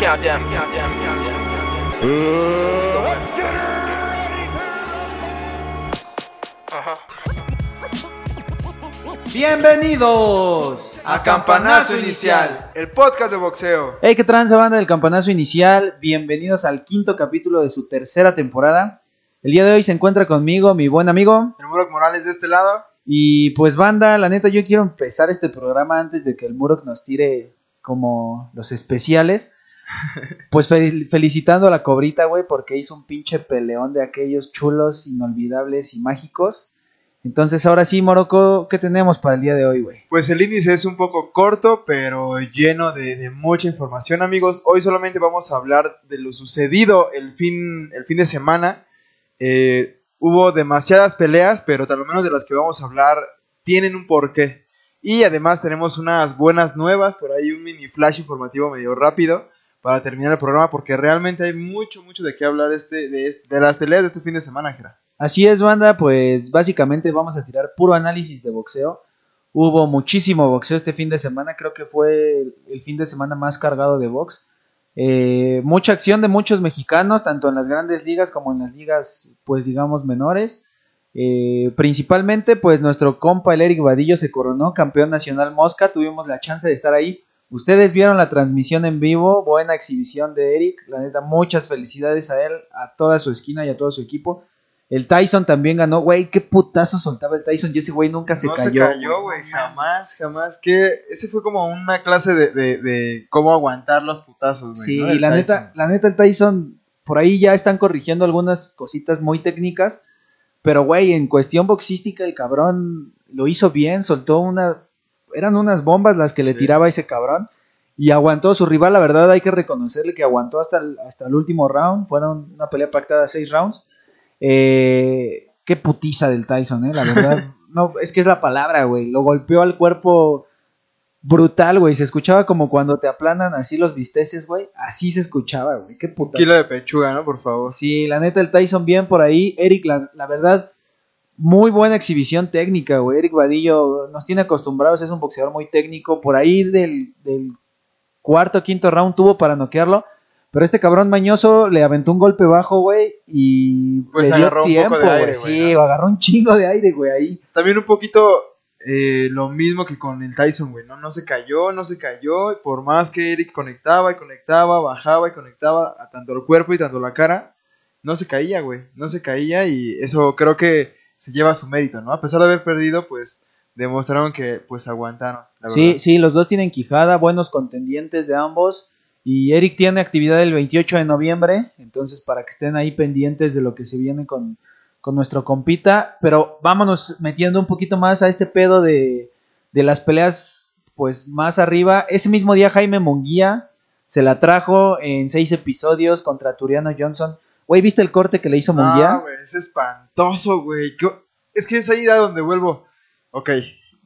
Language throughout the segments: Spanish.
Countdown. Bienvenidos a Campanazo Inicial, el podcast de boxeo. Hey, qué tranza banda del Campanazo Inicial. Bienvenidos al quinto capítulo de su tercera temporada. El día de hoy se encuentra conmigo mi buen amigo. El Murok Morales de este lado. Y pues banda, la neta yo quiero empezar este programa antes de que el Murok nos tire como los especiales. Pues fel- felicitando a la cobrita, güey, porque hizo un pinche peleón de aquellos chulos, inolvidables y mágicos. Entonces ahora sí, Morocco, ¿qué tenemos para el día de hoy, güey? Pues el índice es un poco corto, pero lleno de, mucha información, amigos. Hoy solamente vamos a hablar de lo sucedido el fin, el fin de semana. Eh, hubo demasiadas peleas, pero tal menos de las que vamos a hablar tienen un porqué. Y además tenemos unas buenas nuevas, por ahí un mini flash informativo medio rápido para terminar el programa, porque realmente hay mucho, mucho de qué hablar este, de, este- de las peleas de este fin de semana, Jera. Así es, banda, pues básicamente vamos a tirar puro análisis de boxeo. Hubo muchísimo boxeo este fin de semana, creo que fue el, fin de semana más cargado de box. Eh, mucha acción de muchos mexicanos, tanto en las grandes ligas como en las ligas, pues digamos, menores. Eh, principalmente, pues nuestro compa el Eric Vadillo se coronó campeón nacional Mosca, tuvimos la chance de estar ahí. Ustedes vieron la transmisión en vivo, buena exhibición de Eric, la neta, muchas felicidades a él, a toda su esquina y a todo su equipo. El Tyson también ganó, güey, qué putazo soltaba el Tyson y ese güey nunca se no cayó. se cayó, güey, jamás, jamás. Que ese fue como una clase de, de, de cómo aguantar los putazos, güey. Sí, ¿no? y la Tyson. neta, la neta el Tyson, por ahí ya están corrigiendo algunas cositas muy técnicas, pero güey, en cuestión boxística el cabrón lo hizo bien, soltó una, eran unas bombas las que le Sí. tiraba ese cabrón y aguantó a su rival, la verdad hay que reconocerle que aguantó hasta el, hasta el último round, fueron una pelea pactada seis rounds. Eh, qué putiza del Tyson, eh, la verdad. no, es que es la palabra, güey. Lo golpeó al cuerpo brutal, güey. Se escuchaba como cuando te aplanan así los bisteces, güey. Así se escuchaba, güey. Qué putazo. kilo de pechuga, ¿no? Por favor. Sí, la neta, el Tyson bien por ahí. Eric, la, la verdad, muy buena exhibición técnica, güey. Eric Vadillo nos tiene acostumbrados, es un boxeador muy técnico. Por ahí del, del cuarto, quinto round tuvo para noquearlo. Pero este cabrón mañoso le aventó un golpe bajo, güey, y Pues le dio agarró un tiempo, poco de aire, güey. güey, Sí, ¿no? agarró un chingo de aire, güey, ahí. También un poquito eh, lo mismo que con el Tyson, güey. ¿no? no se cayó, no se cayó. y Por más que Eric conectaba y conectaba, bajaba y conectaba a tanto el cuerpo y tanto la cara, no se caía, güey. No se caía y eso creo que se lleva su mérito, ¿no? A pesar de haber perdido, pues demostraron que pues aguantaron. La Sí, verdad. sí, los dos tienen quijada, buenos contendientes de ambos. Y Eric tiene actividad el 28 de noviembre, entonces para que estén ahí pendientes de lo que se viene con, con nuestro compita. Pero vámonos metiendo un poquito más a este pedo de, de las peleas pues más arriba. Ese mismo día Jaime Munguía se la trajo en seis episodios contra Turiano Johnson. Güey, ¿viste el corte que le hizo Munguía? No, güey, es espantoso, güey. ¿Qué- Es que es ahí a donde vuelvo. Ok,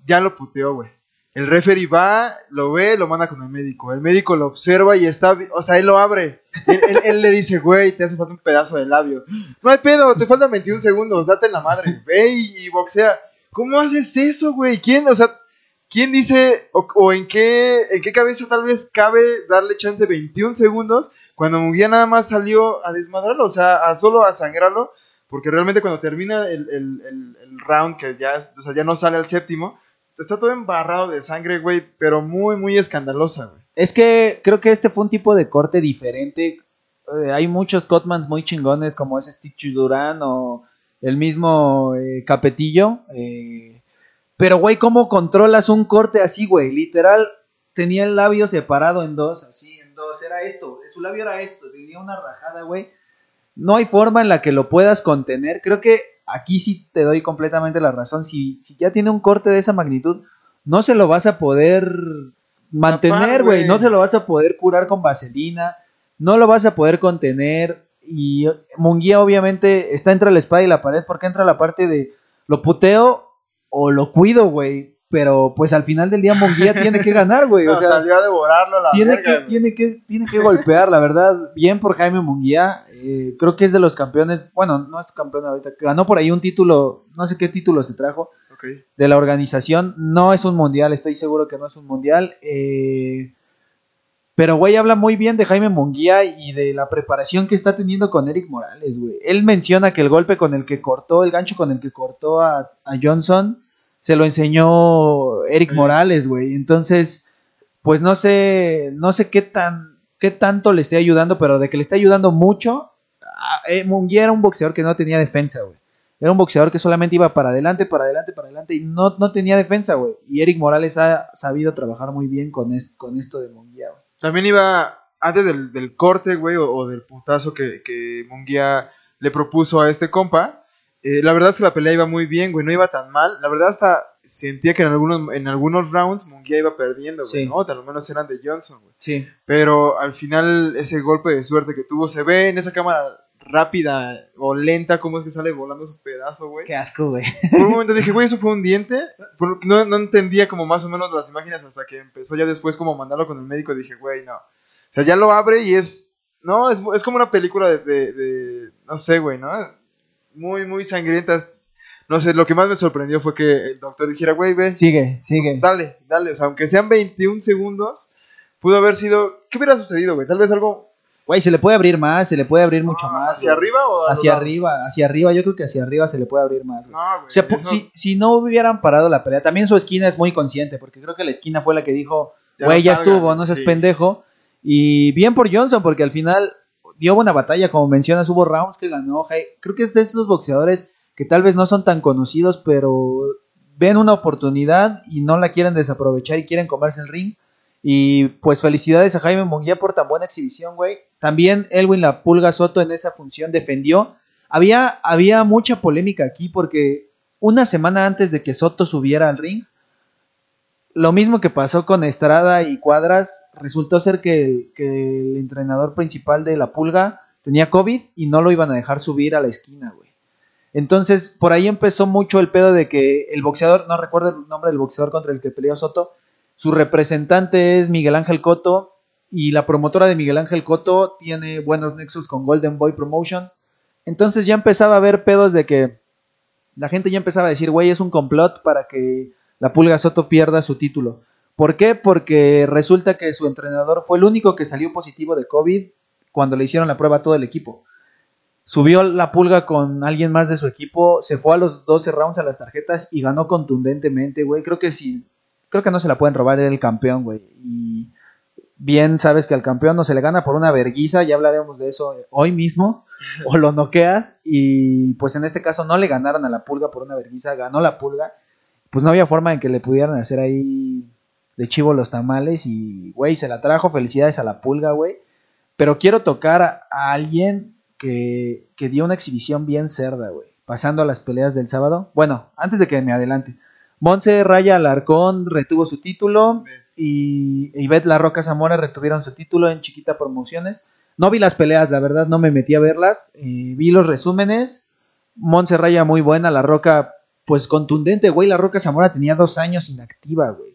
ya lo puteó, güey. El referee va, lo ve, lo manda con el médico. El médico lo observa y está, o sea, él lo abre. Él, le dice, güey, te hace falta un pedazo de labio. No hay pedo, te faltan 21 segundos, date en la madre. Ve y, y boxea. ¿Cómo haces eso, güey? ¿Quién, o sea, quién dice, o, o en, qué, en qué cabeza tal vez cabe darle chance 21 segundos cuando Munguía nada más salió a desmadrarlo, o sea, a solo a sangrarlo? Porque realmente cuando termina el, el- el- round, que ya, o sea, ya no sale al séptimo, está todo embarrado de sangre, güey, pero muy, muy escandalosa, güey. Es que creo que este fue un tipo de corte diferente. Eh, hay muchos Cotmans muy chingones como ese Stitch Durán o el mismo eh, Capetillo. eh, pero, güey, ¿cómo controlas un corte así, güey? Literal, tenía el labio separado en dos, así, dos. Era esto, su labio era esto, tenía una rajada, güey. No hay forma en la que lo puedas contener. Creo que aquí sí te doy completamente la razón. Si, si ya tiene un corte de esa magnitud, no se lo vas a poder mantener, güey. No se lo vas a poder curar con vaselina. No lo vas a poder contener. Y Munguía obviamente está entre la espada y la pared porque entra la parte de lo puteo o lo cuido, güey. Pero pues al final del día Munguía tiene que ganar, güey. No, o sea, salió a devorarlo la tiene verga, que, güey. tiene que, tiene que golpear, la verdad. Bien por Jaime Munguía. eh, creo que es de los campeones. Bueno, no es campeón ahorita. Ganó por ahí un título. No sé qué título se trajo. De la organización. No es un mundial. Estoy seguro que no es un mundial. eh, Pero, güey, habla muy bien de Jaime Munguía y de la preparación que está teniendo con Eric Morales, güey. Él menciona que el golpe con el que cortó, el gancho con el que cortó a, a Johnson, se lo enseñó Eric. Morales, güey. Entonces, pues no sé, no sé qué tan, qué tanto le esté ayudando, pero de que le está ayudando mucho, ah, eh, Munguía era un boxeador que no tenía defensa, güey. Era un boxeador que solamente iba para adelante, para adelante, para adelante y no, no tenía defensa, güey. Y Eric Morales ha sabido trabajar muy bien con, es- con esto de Munguía, güey. También iba antes del, del corte, güey, o, o del putazo que, que Munguía le propuso a este compa. Eh, la verdad es que la pelea iba muy bien, güey, no iba tan mal. La verdad hasta sentía que en algunos, en algunos rounds Munguía iba perdiendo, güey, Sí. ¿no? Al menos eran de Johnson, güey. Sí. Pero al final ese golpe de suerte que tuvo se ve en esa cámara rápida o lenta cómo es que sale volando su pedazo, güey. Qué asco, güey. Por un momento dije, güey, eso fue un diente. No, no entendía como más o menos las imágenes hasta que empezó ya después como mandarlo con el médico. Dije, güey, no. O sea, ya lo abre y es... No, es, es como una película de, de- de- No sé, güey, ¿no? Muy, muy sangrientas. No sé, lo que más me sorprendió fue que el doctor dijera, güey, ve, Sigue, sigue. dale, dale. O sea, aunque sean 21 segundos, pudo haber sido... ¿Qué hubiera sucedido, güey? Tal vez algo... Güey, se le puede abrir más, se le puede abrir mucho ah, más. ¿Hacia güey. arriba o Hacia lados? arriba, hacia arriba. Yo creo que hacia arriba se le puede abrir más. güey. No, güey. O sea, eso- si, si no hubieran parado la pelea, también su esquina es muy consciente, porque creo que la esquina fue la que dijo, Ya güey, no ya salgan", estuvo, no seas sí. pendejo. Y bien por Johnson, porque al final dio buena batalla, como mencionas, hubo rounds que ganó. Creo que es de estos boxeadores que tal vez no son tan conocidos, pero ven una oportunidad y no la quieren desaprovechar y quieren comerse el ring. Y pues felicidades a Jaime Munguía por tan buena exhibición, güey. También Elwin La Pulga Soto en esa función defendió. Había, había mucha polémica aquí porque una semana antes de que Soto subiera al ring, lo mismo que pasó con Estrada y Cuadras, resultó ser que el, entrenador principal de La Pulga tenía COVID y no lo iban a dejar subir a la esquina, güey. Entonces, por ahí empezó mucho el pedo de que el boxeador, no recuerdo el nombre del boxeador contra el que peleó Soto, su representante es Miguel Ángel Coto y la promotora de Miguel Ángel Coto tiene buenos nexos con Golden Boy Promotions. Entonces ya empezaba a haber pedos de que la gente ya empezaba a decir, güey, es un complot para que la Pulga Soto pierda su título. ¿Por qué? Porque resulta que su entrenador fue el único que salió positivo de COVID cuando le hicieron la prueba a todo el equipo. Subió la pulga con alguien más de su equipo, se fue a los 12 rounds a las tarjetas y ganó contundentemente, güey. Creo que sí, creo que no se la pueden robar, era el campeón, güey. Y bien sabes que al campeón no se le gana por una verguiza, ya hablaremos de eso hoy mismo, o lo noqueas, y pues en este caso no le ganaron a la pulga por una verguiza, ganó la pulga, pues no había forma en que le pudieran hacer ahí de chivo los tamales, y güey, se la trajo, felicidades a la pulga, güey. Pero quiero tocar a, alguien que, que dio una exhibición bien cerda, güey. Pasando a las peleas del sábado. Bueno, antes de que me adelante. Monse Raya Alarcón retuvo su título y Ivette La Roca Zamora retuvieron su título en Chiquita Promociones. No vi las peleas, la verdad no me metí a verlas. eh, vi los resúmenes. Monse Raya muy buena, La Roca pues contundente, güey. La Roca Zamora tenía dos años inactiva, güey.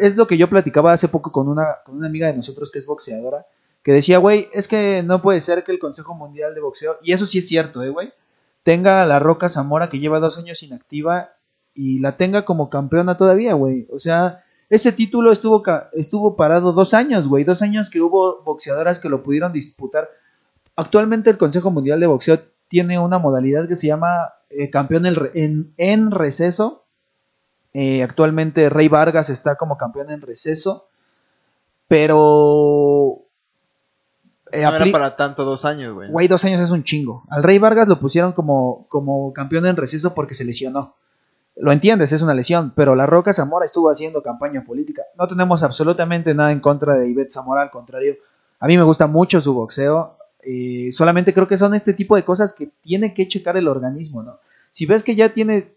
Es lo que yo platicaba hace poco con una, con una amiga de nosotros que es boxeadora que decía, güey, es que no puede ser que el Consejo Mundial de Boxeo, y eso sí es cierto, eh, güey, tenga a la Roca Zamora que lleva dos años inactiva y la tenga como campeona todavía, güey. O sea, ese título estuvo, estuvo parado dos años, güey, dos años que hubo boxeadoras que lo pudieron disputar. Actualmente el Consejo Mundial de Boxeo tiene una modalidad que se llama eh, campeón en, en receso. Eh, actualmente Rey Vargas está como campeón en receso. Pero eh, no era para tanto dos años, güey. Güey, dos años es un chingo. Al Rey Vargas lo pusieron como, como campeón en receso porque se lesionó. Lo entiendes, es una lesión, pero la Roca Zamora estuvo haciendo campaña política. No tenemos absolutamente nada en contra de Ivette Zamora, al contrario. A mí me gusta mucho su boxeo. Eh, solamente creo que son este tipo de cosas que tiene que checar el organismo, ¿no? Si ves que ya tiene,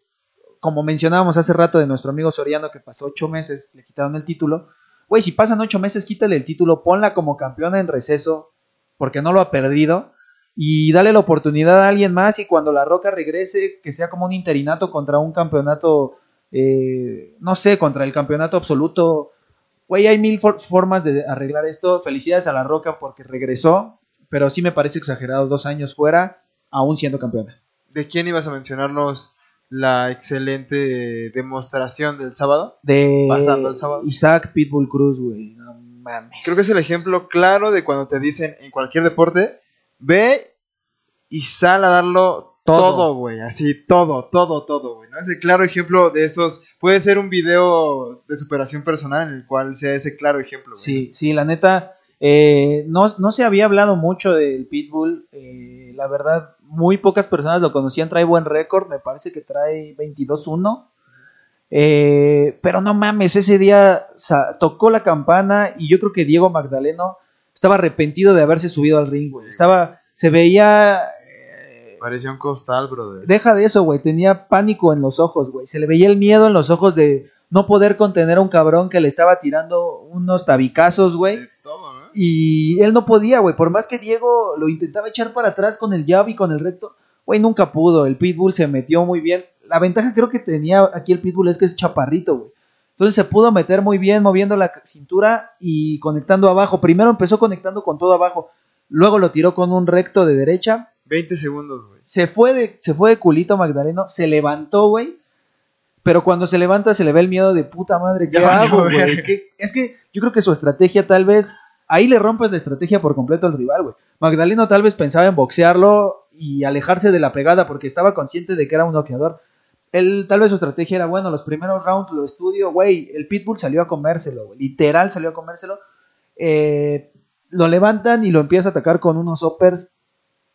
como mencionábamos hace rato de nuestro amigo Soriano, que pasó ocho meses, le quitaron el título. Güey, si pasan ocho meses, quítale el título, ponla como campeona en receso, porque no lo ha perdido y dale la oportunidad a alguien más y cuando la Roca regrese, que sea como un interinato contra un campeonato, eh, no sé, contra el campeonato absoluto. Güey, hay mil for- formas de arreglar esto. Felicidades a la Roca porque regresó, pero sí me parece exagerado dos años fuera, aún siendo campeona. ¿De quién ibas a mencionarnos la excelente demostración del sábado? De Pasando el sábado. Isaac Pitbull Cruz, güey. No mames. Creo que es el ejemplo claro de cuando te dicen en cualquier deporte, ve y sal a darlo Todo. todo, güey. Así, todo, todo, todo, güey. ¿no? Es el claro ejemplo de esos. Puede ser un video de superación personal en el cual sea ese claro ejemplo, güey. Sí, sí, la neta, eh, no, no se había hablado mucho del Pitbull. eh, la verdad, muy pocas personas lo conocían. Trae buen récord, me parece que trae 22-1. Eh, pero no mames, ese día tocó la campana y yo creo que Diego Magdaleno estaba arrepentido de haberse subido al ring, güey. Estaba, se veía... eh, Parecía un costal, brother. Deja de eso, güey. Tenía pánico en los ojos, güey. Se le veía el miedo en los ojos de no poder contener a un cabrón que le estaba tirando unos tabicazos, güey. Y él no podía, güey. Por más que Diego lo intentaba echar para atrás con el jab y con el recto, güey, nunca pudo. El Pitbull se metió muy bien. La ventaja creo que tenía aquí el Pitbull es que es chaparrito, güey. Entonces se pudo meter muy bien moviendo la cintura y conectando abajo. Primero empezó conectando con todo abajo. Luego lo tiró con un recto de derecha. 20 segundos, güey. Se fue de, se fue de culito Magdaleno. Se levantó, güey. Pero cuando se levanta se le ve el miedo de puta madre. ¿Qué Ya hago, güey? verga. ¿Qué- Es que yo creo que su estrategia tal vez... Ahí le rompes la estrategia por completo al rival, güey. Magdaleno tal vez pensaba en boxearlo y alejarse de la pegada porque estaba consciente de que era un noqueador. Él, tal vez su estrategia era, bueno, los primeros rounds lo estudio, güey, el Pitbull salió a comérselo, güey, literal salió a comérselo. Eh, lo levantan y lo empieza a atacar con unos uppers.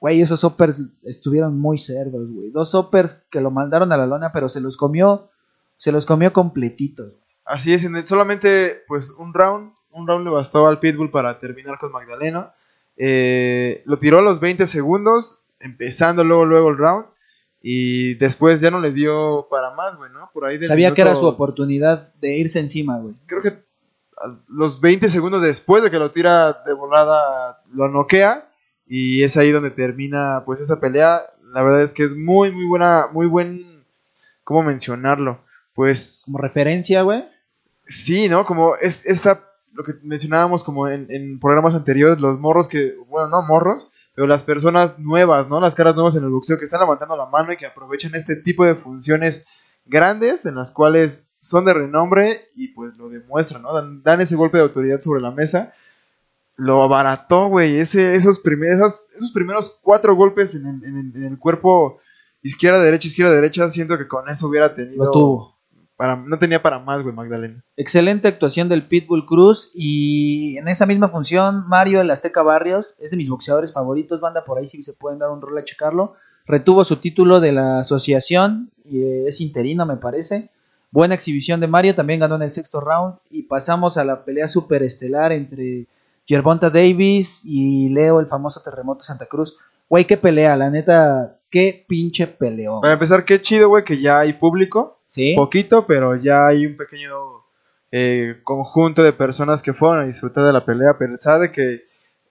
Güey, esos uppers estuvieron muy cerdos, güey. Dos uppers que lo mandaron a la lona, pero se los comió, se los comió completitos. Así es, solamente pues un round, un round le bastó al Pitbull para terminar con Magdaleno. Eh, lo tiró a los 20 segundos, empezando luego luego el round y después ya no le dio para más, güey, ¿no? Por ahí del Sabía que era su oportunidad de irse encima, güey. Creo que los 20 segundos después de que lo tira de volada lo noquea y es ahí donde termina pues esa pelea. La verdad es que es muy muy buena, muy buen cómo mencionarlo. Pues Como referencia, güey. Sí, ¿no? Como es esta, lo que mencionábamos como en, en programas anteriores, los morros que, bueno, no morros, pero las personas nuevas, ¿no? Las caras nuevas en el boxeo que están levantando la mano y que aprovechan este tipo de funciones grandes en las cuales son de renombre y pues lo demuestran, ¿no? Dan, dan ese golpe de autoridad sobre la mesa. Lo abarató, güey. Esos, primer- esas- esos primeros cuatro golpes en el, en en el cuerpo izquierda, derecha, izquierda, derecha, siento que con eso hubiera tenido... Lo tuvo. Para, no tenía para más, güey, Magdalena. Excelente actuación del Pitbull Cruz y en esa misma función Mario el Azteca Barrios es de mis boxeadores favoritos, banda por ahí si se pueden dar un rol a checarlo. Retuvo su título de la asociación y eh, es interino me parece. Buena exhibición de Mario, también ganó en el sexto round y pasamos a la pelea superestelar entre Gervonta Davis y Leo el famoso terremoto Santa Cruz. Güey, qué pelea, la neta, qué pinche peleó. Para empezar, qué chido, güey, que ya hay público. ¿Sí? Poquito, pero ya hay un pequeño eh, conjunto de personas que fueron a disfrutar de la pelea. A pesar de que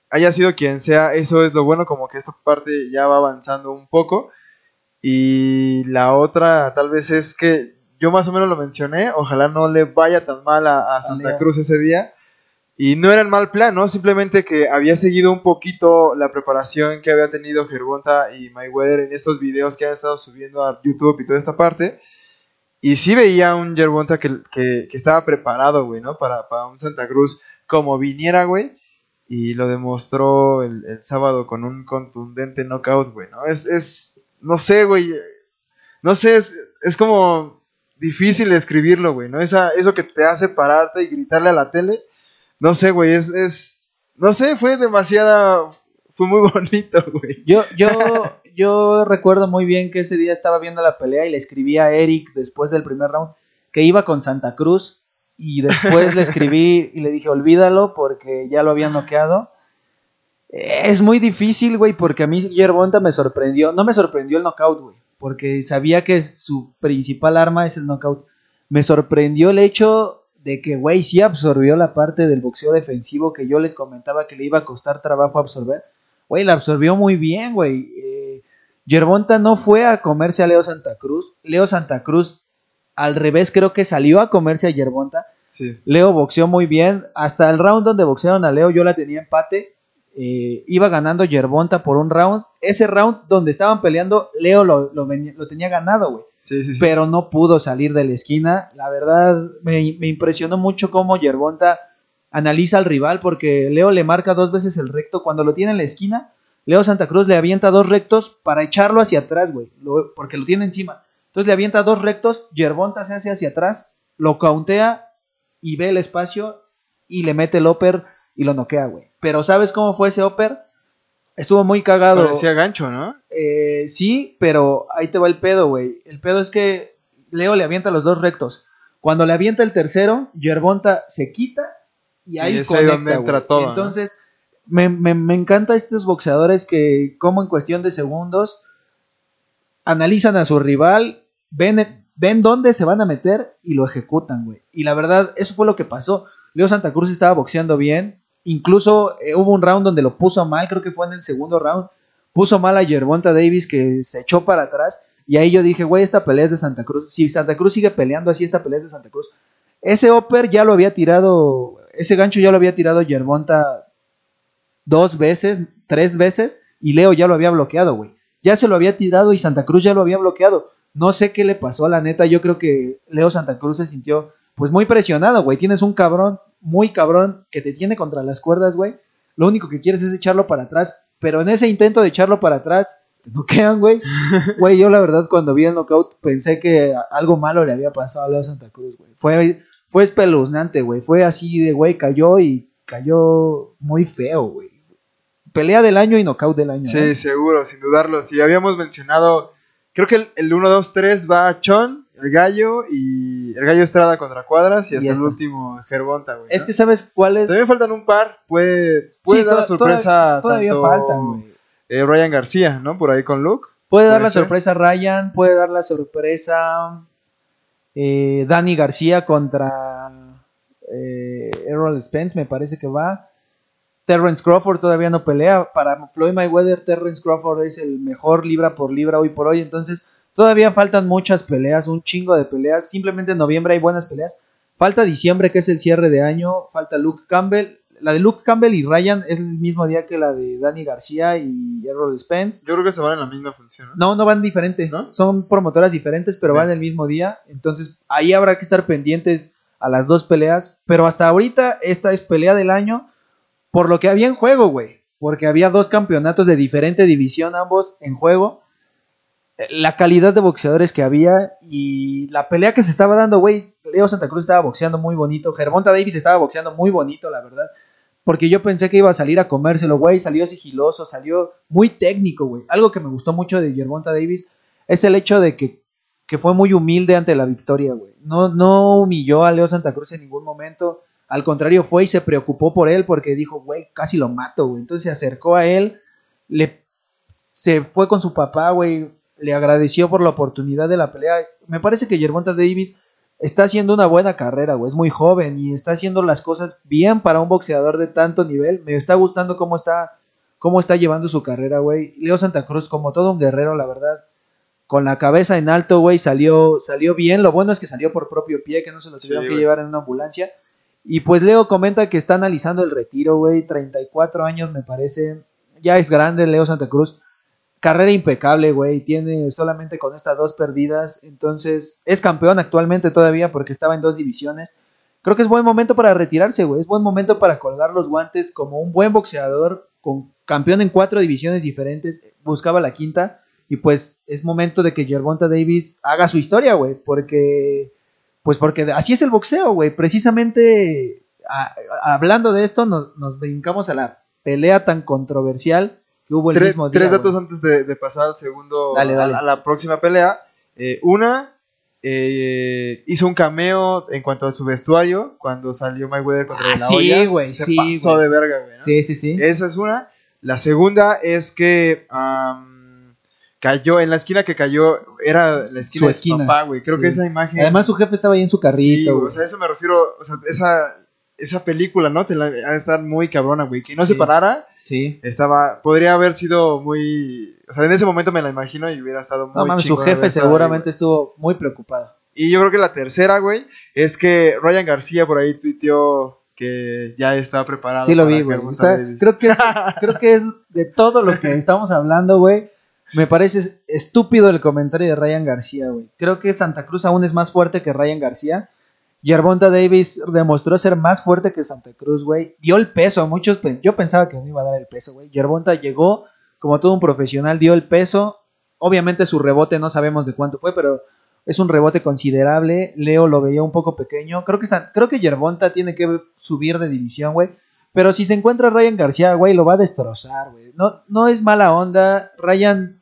haya sido quien sea, eso es lo bueno, como que esta parte ya va avanzando un poco. Y la otra, tal vez, es que yo más o menos lo mencioné. Ojalá no le vaya tan mal a, a Santa. Cruz ese día. Y no era el mal plan, ¿no? Simplemente que había seguido un poquito la preparación que había tenido Gervonta y Mayweather en estos videos que han estado subiendo a YouTube y toda esta parte. Y sí veía un Gervonta que, que, que estaba preparado, güey, ¿no? Para, para un Santa Cruz como viniera, güey. Y lo demostró el, el sábado con un contundente knockout, güey, ¿no? Es, es no sé, güey. No sé, es, es como difícil escribirlo, güey, ¿no? Esa, eso que te hace pararte y gritarle a la tele. No sé, güey, es, es... No sé, fue demasiada... Fue muy bonito, güey. Yo, yo, yo recuerdo muy bien que ese día estaba viendo la pelea y le escribí a Eric después del primer round que iba con Santa Cruz y después le escribí y le dije olvídalo porque ya lo habían noqueado. Es muy difícil, güey, porque a mí Yerbonta me sorprendió. No me sorprendió el knockout, güey, porque sabía que su principal arma es el knockout. Me sorprendió el hecho de que, güey, sí absorbió la parte del boxeo defensivo que yo les comentaba que le iba a costar trabajo absorber. Güey, la absorbió muy bien, güey. Eh, Yerbonta no fue a comerse a Leo Santa Cruz. Leo Santa Cruz, al revés, creo que salió a comerse a Yerbonta. Sí. Leo boxeó muy bien. Hasta el round donde boxearon a Leo, yo la tenía empate. Eh, iba ganando Yerbonta por un round. Ese round donde estaban peleando, Leo lo, lo venía- lo tenía ganado, güey Sí, sí, sí. pero no pudo salir de la esquina. La verdad, me, me impresionó mucho cómo Yerbonta analiza al rival porque Leo le marca dos veces el recto. Cuando lo tiene en la esquina, Leo Santa Cruz le avienta dos rectos para echarlo hacia atrás, güey, lo- porque lo tiene encima. Entonces le avienta dos rectos, Yerbonta se hace hacia atrás, lo cauntea y ve el espacio y le mete el upper y lo noquea, güey. Pero ¿sabes cómo fue ese upper? Estuvo muy cagado. Parecía gancho, ¿no? Eh, sí, pero ahí te va el pedo, güey. El pedo es que Leo le avienta los dos rectos. Cuando le avienta el tercero, Yerbonta se quita y ahí es ahí conecta, donde entra güey. todo. Entonces, me, me, me encanta estos boxeadores que, como en cuestión de segundos, analizan a su rival, ven, ven dónde se van a meter y lo ejecutan, güey. Y la verdad, eso fue lo que pasó. Leo Santa Cruz estaba boxeando bien. Incluso eh, hubo un round donde lo puso mal, creo que fue en el segundo round. Puso mal a Yerbonta Davis que se echó para atrás. Y ahí yo dije, güey, esta pelea es de Santa Cruz. Si Santa Cruz sigue peleando así, esta pelea es de Santa Cruz. Ese upper ya lo había tirado, ese gancho ya lo había tirado Yerbonta dos veces, tres veces, y Leo ya lo había bloqueado, güey. Ya se lo había tirado y Santa Cruz ya lo había bloqueado. No sé qué le pasó a la neta, yo creo que Leo Santa Cruz se sintió pues muy presionado, güey. Tienes un cabrón, muy cabrón, que te tiene contra las cuerdas, güey. Lo único que quieres es echarlo para atrás, pero en ese intento de echarlo para atrás, te noquean, güey. Güey, yo la verdad cuando vi el knockout pensé que algo malo le había pasado a Leo Santa Cruz, güey. Fue, fue espeluznante, güey. Fue así de, güey, cayó y cayó muy feo, güey. Pelea del año y knockout del año. Sí, seguro, sin dudarlo. Si habíamos mencionado, creo que el, el 1, 2, 3 va a Chon, el gallo y el gallo Estrada contra Cuadras y hasta el último Gervonta, güey. Es que sabes cuál es. También faltan un par, puede, puede Sí, dar la sorpresa toda- todavía tanto, faltan, güey. eh, Ryan García, ¿no? Por ahí con Luke. Puede dar la ser. sorpresa Ryan, puede dar la sorpresa eh, Dani García contra eh, Errol Spence, me parece que va. Terrence Crawford todavía no pelea. Para Floyd Mayweather, Terrence Crawford es el mejor libra por libra hoy por hoy. Entonces, todavía faltan muchas peleas, un chingo de peleas. Simplemente en noviembre hay buenas peleas. Falta diciembre, que es el cierre de año. Falta Luke Campbell. La de Luke Campbell y Ryan es el mismo día que la de Dani García y Errol Spence. Yo creo que se van en la misma función, ¿no? No, no van diferente. ¿No? Son promotoras diferentes, pero van el mismo día. Entonces, ahí habrá que estar pendientes a las dos peleas. Pero hasta ahorita, esta es pelea del año. Por lo que había en juego, güey. Porque había dos campeonatos de diferente división, ambos en juego. Eh, La calidad de boxeadores que había y la pelea que se estaba dando, güey. Leo Santa Cruz estaba boxeando muy bonito. Gervonta Davis estaba boxeando muy bonito, la verdad. Porque yo pensé que iba a salir a comérselo, güey. Salió sigiloso, salió muy técnico, güey. Algo que me gustó mucho de Gervonta Davis es el hecho de que, que fue muy humilde ante la victoria, güey. No, no humilló a Leo Santa Cruz en ningún momento. Al contrario, fue y se preocupó por él porque dijo, güey, casi lo mato, güey. Entonces se acercó a él, le, se fue con su papá, güey. Le agradeció por la oportunidad de la pelea. Me parece que Gervonta Davis está haciendo una buena carrera, güey. Es muy joven y está haciendo las cosas bien para un boxeador de tanto nivel. Me está gustando cómo está, cómo está llevando su carrera, güey. Leo Santa Cruz, como todo un guerrero, la verdad. Con la cabeza en alto, güey, salió, salió bien. Lo bueno es que salió por propio pie, que no se lo Sí, tuvieron que llevar en una ambulancia. Y pues Leo comenta que está analizando el retiro, güey. 34 años me parece. Ya es grande Leo Santa Cruz. Carrera impecable, güey. Tiene solamente con estas dos perdidas. Entonces es campeón actualmente todavía porque estaba en dos divisiones. Creo que es buen momento para retirarse, güey. Es buen momento para colgar los guantes como un buen boxeador, con campeón en cuatro divisiones diferentes. Buscaba la quinta. Y pues es momento de que Gervonta Davis haga su historia, güey. Porque pues porque así es el boxeo, güey. Precisamente a- a- hablando de esto, nos, nos brincamos a la pelea tan controversial que hubo el Tres, mismo día. tres datos antes de, de pasar al segundo, Dale, dale. A, a la próxima pelea. Eh, una, eh, hizo un cameo en cuanto a su vestuario cuando salió Mayweather contra Ah, la sí, olla. güey, Se sí, pasó de verga, güey. ¿no? Sí, sí, sí. Esa es una. La segunda es que am, cayó, en la esquina que cayó, era la esquina Su de su papá, güey. Creo sí. que esa imagen... Además su jefe estaba ahí en su Sí, carrito, güey. o sea, eso me refiero, o sea, esa, esa película, ¿no? Te la, ha de estar muy cabrona, güey. Que no Sí. se parara, sí. estaba, podría haber sido muy, o sea, en ese momento me la imagino y hubiera estado muy No mames, su jefe ahí, seguramente estuvo muy preocupado. Y yo creo que la tercera, güey, es que Ryan García por ahí tuiteó que ya estaba preparado. Sí lo vi, güey. Creo que es, creo que es de todo lo que estamos hablando, güey. Me parece estúpido el comentario de Ryan García, güey. Creo que Santa Cruz aún es más fuerte que Ryan García. Yerbonta Davis demostró ser más fuerte que Santa Cruz, güey. Dio el peso. Muchos, yo pensaba que no iba a dar el peso, güey. Yerbonta llegó como todo un profesional, dio el peso. Obviamente su rebote no sabemos de cuánto fue, pero es un rebote considerable. Leo lo veía un poco pequeño. Creo que, creo que Yerbonta tiene que subir de división, güey. Pero si se encuentra Ryan García, güey, lo va a destrozar, güey. No, no es mala onda. Ryan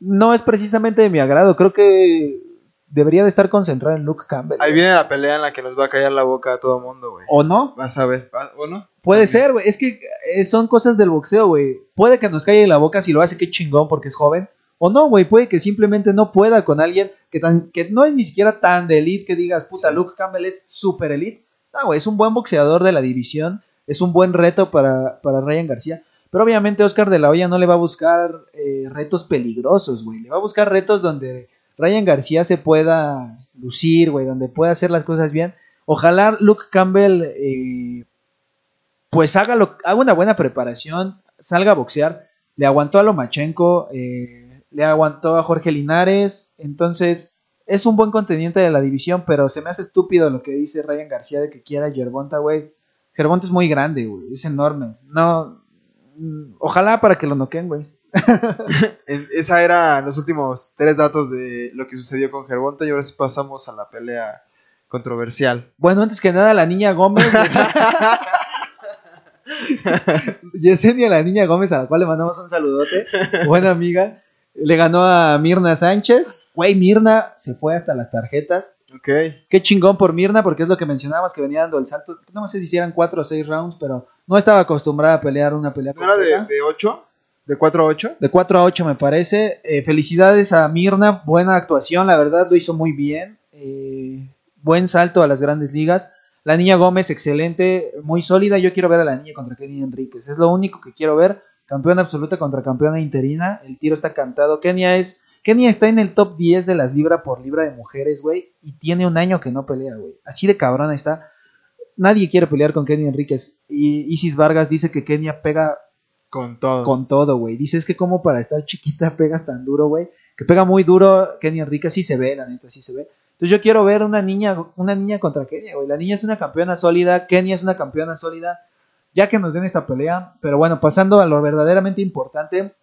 no es precisamente de mi agrado. Creo que debería de estar concentrado en Luke Campbell. Ahí viene la pelea en la que nos va a callar la boca a todo mundo, güey. ¿O no? Vas a ver, ¿o no? Puede ser, güey. Es que eh, son cosas del boxeo, güey. Puede que nos calle la boca si lo hace, qué chingón, porque es joven. O no, güey, puede que simplemente no pueda con alguien que, tan, que no es ni siquiera tan de elite que digas, puta, Luke Campbell es super elite. No, güey, es un buen boxeador de la división. Es un buen reto para, para Ryan García. Pero obviamente Oscar de la Hoya no le va a buscar eh, retos peligrosos, güey. Le va a buscar retos donde Ryan García se pueda lucir, güey, donde pueda hacer las cosas bien. Ojalá Luke Campbell, eh, pues haga, lo, haga una buena preparación, salga a boxear. Le aguantó a Lomachenko, eh, le aguantó a Jorge Linares. Entonces, es un buen contendiente de la división, pero se me hace estúpido lo que dice Ryan García de que quiera Yerbonta, güey. Yerbonta es muy grande, güey, es enorme. No, ojalá para que lo noquen, güey. Esa era los últimos tres datos de lo que sucedió con Gervonta y ahora sí pasamos a la pelea controversial. Bueno, antes que nada, la niña Gómez. Yesenia, la niña Gómez, a la cual le mandamos un saludote. Buena amiga. Le ganó a Mirna Sánchez. Güey, Mirna se fue hasta las tarjetas. Ok. Qué chingón por Mirna, porque es lo que mencionabas, que venía dando el salto. No sé si hicieran cuatro o seis rounds, pero no estaba acostumbrada a pelear una pelea. ¿No era de, de ocho? ¿De 4 a 8? De 4 a 8 me parece. Eh, felicidades a Mirna, buena actuación, la verdad lo hizo muy bien. Eh, buen salto a las grandes ligas. La niña Gómez, excelente, muy sólida. Yo quiero ver a la niña contra Kenny Enríquez. Es lo único que quiero ver. Campeona absoluta contra campeona interina. El tiro está cantado. Kenia es. Kenia está en el top 10 de las libra por libra de mujeres, güey. Y tiene un año que no pelea, güey. Así de cabrona está. Nadie quiere pelear con Kenny Enríquez. Y Isis Vargas dice que Kenia pega con todo. Con todo, güey. Dices que como para estar chiquita pegas tan duro, güey. Que pega muy duro. Kenia Enrique sí se ve, la neta, sí se ve. Entonces yo quiero ver una niña, una niña contra Kenia, güey. La niña es una campeona sólida. Kenia es una campeona sólida. Ya que nos den esta pelea. Pero bueno, pasando a lo verdaderamente importante.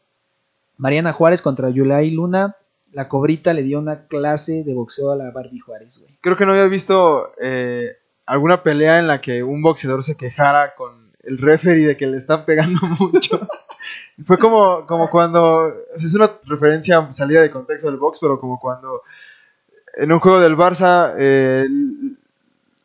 Mariana Juárez contra Yulai Luna. La cobrita le dio una clase de boxeo a la Barbie Juárez, güey. Creo que no había visto eh, alguna pelea en la que un boxeador se quejara con el referee de que le están pegando mucho. Fue como, como cuando, es una referencia salida de contexto del box, pero como cuando en un juego del Barça,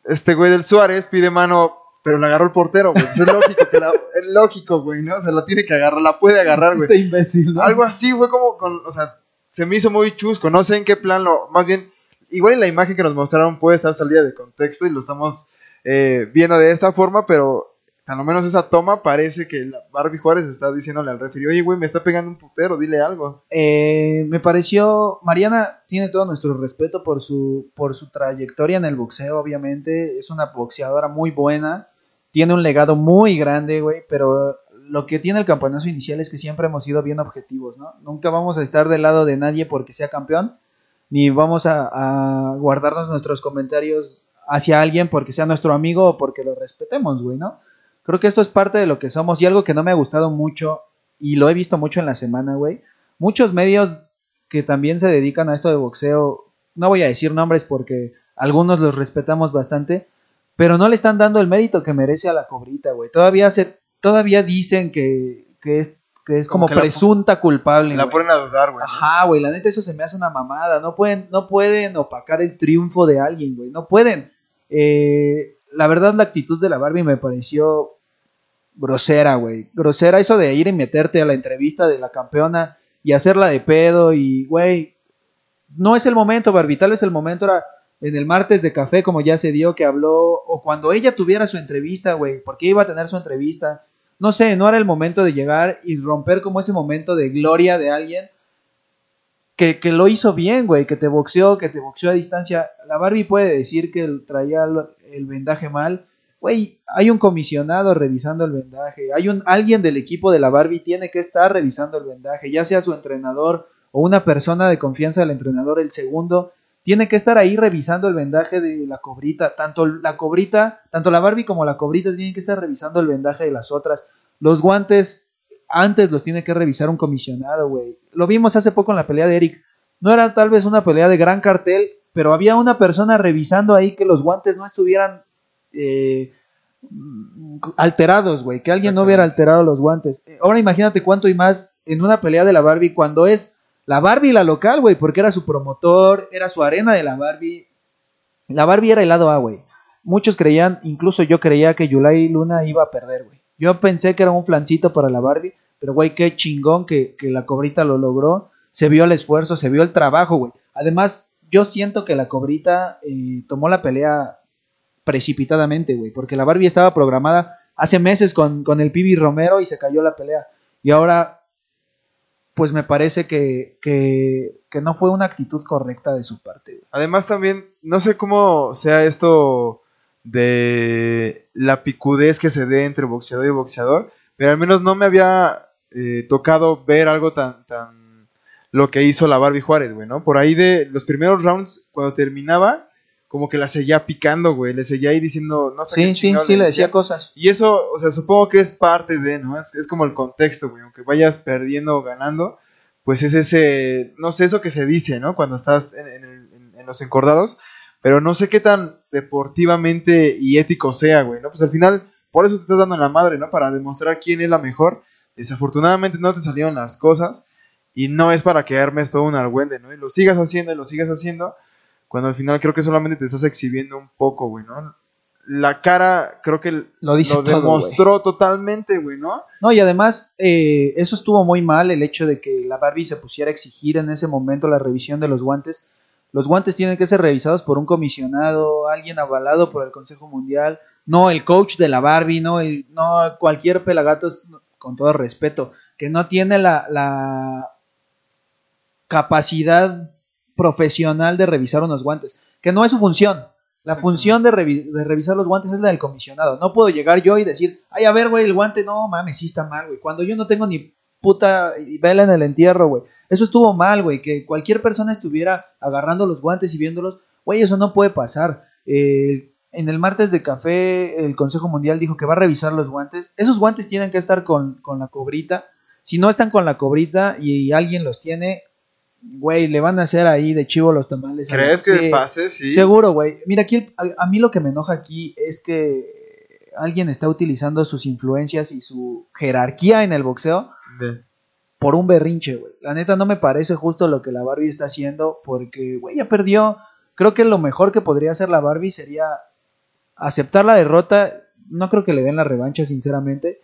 este güey del Suárez pide mano, pero la agarró el portero, güey. Pues es lógico, que la, es lógico, güey, ¿no? O sea, la tiene que agarrar, la puede agarrar, güey. Este imbécil, ¿no? Algo así, fue como, con, o sea, se me hizo muy chusco, no sé en qué plan lo, más bien, igual en la imagen que nos mostraron puede estar salida de contexto y lo estamos eh, viendo de esta forma, pero a lo menos esa toma parece que Barbie Juárez está diciéndole al referido, oye, güey, me está pegando un putero, dile algo. Eh, me pareció, Mariana tiene todo nuestro respeto por su, por su trayectoria en el boxeo, obviamente, es una boxeadora muy buena, tiene un legado muy grande, güey, pero lo que tiene el campeonato inicial es que siempre hemos sido bien objetivos, ¿no? Nunca vamos a estar del lado de nadie porque sea campeón, ni vamos a, a guardarnos nuestros comentarios hacia alguien porque sea nuestro amigo o porque lo respetemos, güey, ¿no? Creo que esto es parte de lo que somos y algo que no me ha gustado mucho y lo he visto mucho en la semana, güey. Muchos medios que también se dedican a esto de boxeo, no voy a decir nombres porque algunos los respetamos bastante, pero no le están dando el mérito que merece a la cobrita, güey. Todavía se, todavía dicen que, que es que es como, presunta culpable. La ponen a dudar, güey. Ajá, güey, la neta eso se me hace una mamada. No pueden, no pueden opacar el triunfo de alguien, güey. No pueden. Eh, la verdad, la actitud de la Barbie me pareció grosera, güey. Grosera eso de ir y meterte a la entrevista de la campeona y hacerla de pedo y, güey, no es el momento, Barbie, tal vez el momento era en el martes de café, como ya se dio, que habló, o cuando ella tuviera su entrevista, güey, porque iba a tener su entrevista. No sé, no era el momento de llegar y romper como ese momento de gloria de alguien que, que lo hizo bien, güey, que te boxeó, que te boxeó a distancia. La Barbie puede decir que traía el vendaje mal, güey, hay un comisionado revisando el vendaje, hay un alguien del equipo de la Barbie tiene que estar revisando el vendaje, ya sea su entrenador o una persona de confianza del entrenador, el segundo tiene que estar ahí revisando el vendaje de la cobrita. Tanto la cobrita, tanto la Barbie como la cobrita tienen que estar revisando el vendaje de las otras. Los guantes, antes los tiene que revisar un comisionado, güey. Lo vimos hace poco en la pelea de Eric. No era tal vez una pelea de gran cartel, pero había una persona revisando ahí que los guantes no estuvieran eh, alterados, güey. Que alguien no hubiera alterado los guantes. Ahora imagínate cuánto y más en una pelea de la Barbie cuando es la Barbie la local, güey, porque era su promotor, era su arena de la Barbie. La Barbie era el lado A, güey. Muchos creían, incluso yo creía que Yulai Luna iba a perder, güey. Yo pensé que era un flancito para la Barbie, pero güey, qué chingón que, la cobrita lo logró. Se vio el esfuerzo, se vio el trabajo, güey. Además, yo siento que la cobrita eh, tomó la pelea precipitadamente, güey, porque la Barbie estaba programada hace meses con, con el Pibi Romero y se cayó la pelea. Y ahora pues me parece que, que, no fue una actitud correcta de su parte. Además también, no sé cómo sea esto de la picudez que se dé entre boxeador y boxeador, pero al menos no me había eh, tocado ver algo tan, tan lo que hizo la Barbie Juárez, güey, ¿no? Por ahí de los primeros rounds, cuando terminaba, como que la seguía picando, güey, le seguía ahí diciendo, no sé Sí, sí, sí, le decía. cosas. Y eso, o sea, supongo que es parte de, ¿no? Es, es como el contexto, güey, aunque vayas perdiendo o ganando, pues es ese, no sé, eso que se dice, ¿no? Cuando estás en, los encordados, pero no sé qué tan deportivamente y ético sea, güey, ¿no? Pues al final, por eso te estás dando la madre, ¿no? Para demostrar quién es la mejor. Desafortunadamente no te salieron las cosas y no es para que armes todo un argüende, ¿no? Y lo sigas haciendo y lo sigas haciendo cuando al final creo que solamente te estás exhibiendo un poco, güey, ¿no? La cara creo que lo, dice lo demostró totalmente, güey, ¿no? No, y además eh, eso estuvo muy mal, el hecho de que la Barbie se pusiera a exigir en ese momento la revisión de los guantes. Los guantes tienen que ser revisados por un comisionado, alguien avalado por el Consejo Mundial, no el coach de la Barbie, no, el, no cualquier pelagatos, con todo respeto, que no tiene la, la capacidad profesional de revisar unos guantes, que no es su función. La función de, revisar los guantes es la del comisionado. No puedo llegar yo y decir, ay, a ver, güey, el guante, no mames, sí está mal, güey. Cuando yo no tengo ni puta vela en el entierro, güey. Eso estuvo mal, güey. Que cualquier persona estuviera agarrando los guantes y viéndolos, güey, eso no puede pasar. Eh, en el martes de café, el Consejo Mundial dijo que va a revisar los guantes. Esos guantes tienen que estar con, con la cobrita. Si no están con la cobrita y alguien los tiene, güey, le van a hacer ahí de chivo los tamales. ¿Crees que pase? Sí. Seguro, güey. Mira, aquí a, mí lo que me enoja aquí es que alguien está utilizando sus influencias y su jerarquía en el boxeo por un berrinche, güey. La neta no me parece justo lo que la Barbie está haciendo porque, güey, ya perdió. Creo que lo mejor que podría hacer la Barbie sería aceptar la derrota. No creo que le den la revancha, sinceramente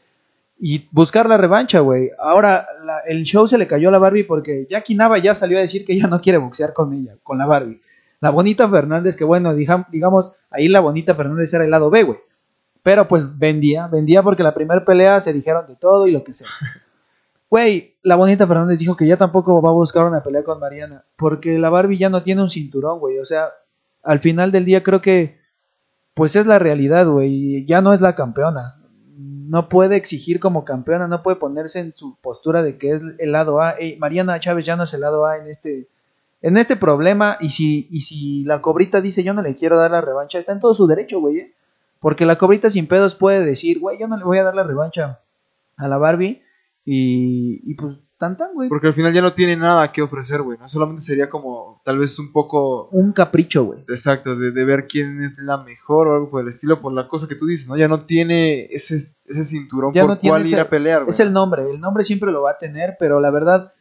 y buscar la revancha, güey. Ahora el show se le cayó a la Barbie porque Jackie Nava ya salió a decir que ella no quiere boxear con ella, con la Barbie. La bonita Fernández, que bueno, digamos, ahí la bonita Fernández era el lado B, güey. Pero pues vendía, vendía porque la primera pelea se dijeron de todo y lo que sea. Güey, la bonita Fernández dijo que ya tampoco va a buscar una pelea con Mariana. Porque la Barbie ya no tiene un cinturón, güey. O sea, al final del día creo que, pues es la realidad, güey. Ya no es la campeona no puede exigir como campeona, no puede ponerse en su postura de que es el lado A. Mariana Chávez ya no es el lado A en este, en este problema. Y si, y si la cobrita dice yo no le quiero dar la revancha, está en todo su derecho, güey. ¿eh? Porque la cobrita sin pedos puede decir, güey, yo no le voy a dar la revancha a la Barbie. Y, y pues tan güey. Porque al final ya no tiene nada que ofrecer, güey. No solamente sería como tal vez un poco. Un capricho, güey. Exacto, de, ver quién es la mejor o algo por el estilo, por la cosa que tú dices, ¿no? Ya no tiene ese, ese cinturón ya por no cual ir a pelear, güey. Es el nombre, el nombre siempre lo va a tener, pero la verdad.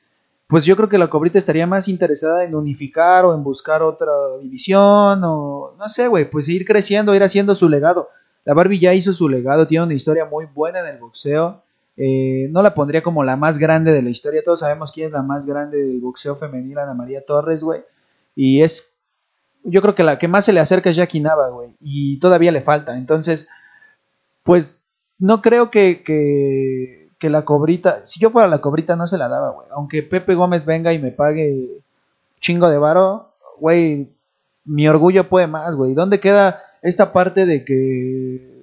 Pues yo creo que la cobrita estaría más interesada en unificar o en buscar otra división o no sé, güey, pues ir creciendo, ir haciendo su legado. La Barbie ya hizo su legado, tiene una historia muy buena en el boxeo eh, no la pondría como la más grande de la historia. Todos sabemos quién es la más grande del boxeo femenil, Ana María Torres, güey. Y es. Yo creo que la que más se le acerca es Jackie Nava, güey. Y todavía le falta. Entonces, pues no creo que, que, que, la cobrita. Si yo fuera la cobrita, no se la daba, güey. Aunque Pepe Gómez venga y me pague chingo de varo, güey. Mi orgullo puede más, güey. ¿Dónde queda esta parte de que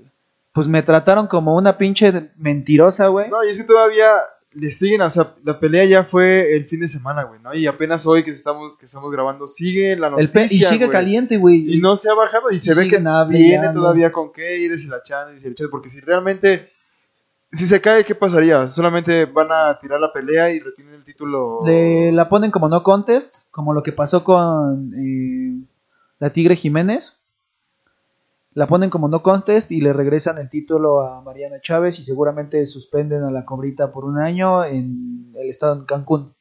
pues me trataron como una pinche mentirosa, güey. No, y es que todavía le siguen, o sea, la pelea ya fue el fin de semana, güey, ¿no? Y apenas hoy que estamos, que estamos grabando, sigue la El noticia, pe- y sigue güey. caliente, güey. Y no se ha bajado y, Y se ve que viene todavía con Keyres y la Chan y el Chet, porque si realmente, si se cae, ¿qué pasaría? Solamente van a tirar la pelea y retienen el título. Le- la ponen como no contest, como lo que pasó con eh, la Tigre Jiménez. La ponen como no contest y le regresan el título a Mariana Chávez y seguramente suspenden a la cobrita por un año en el estado de Cancún.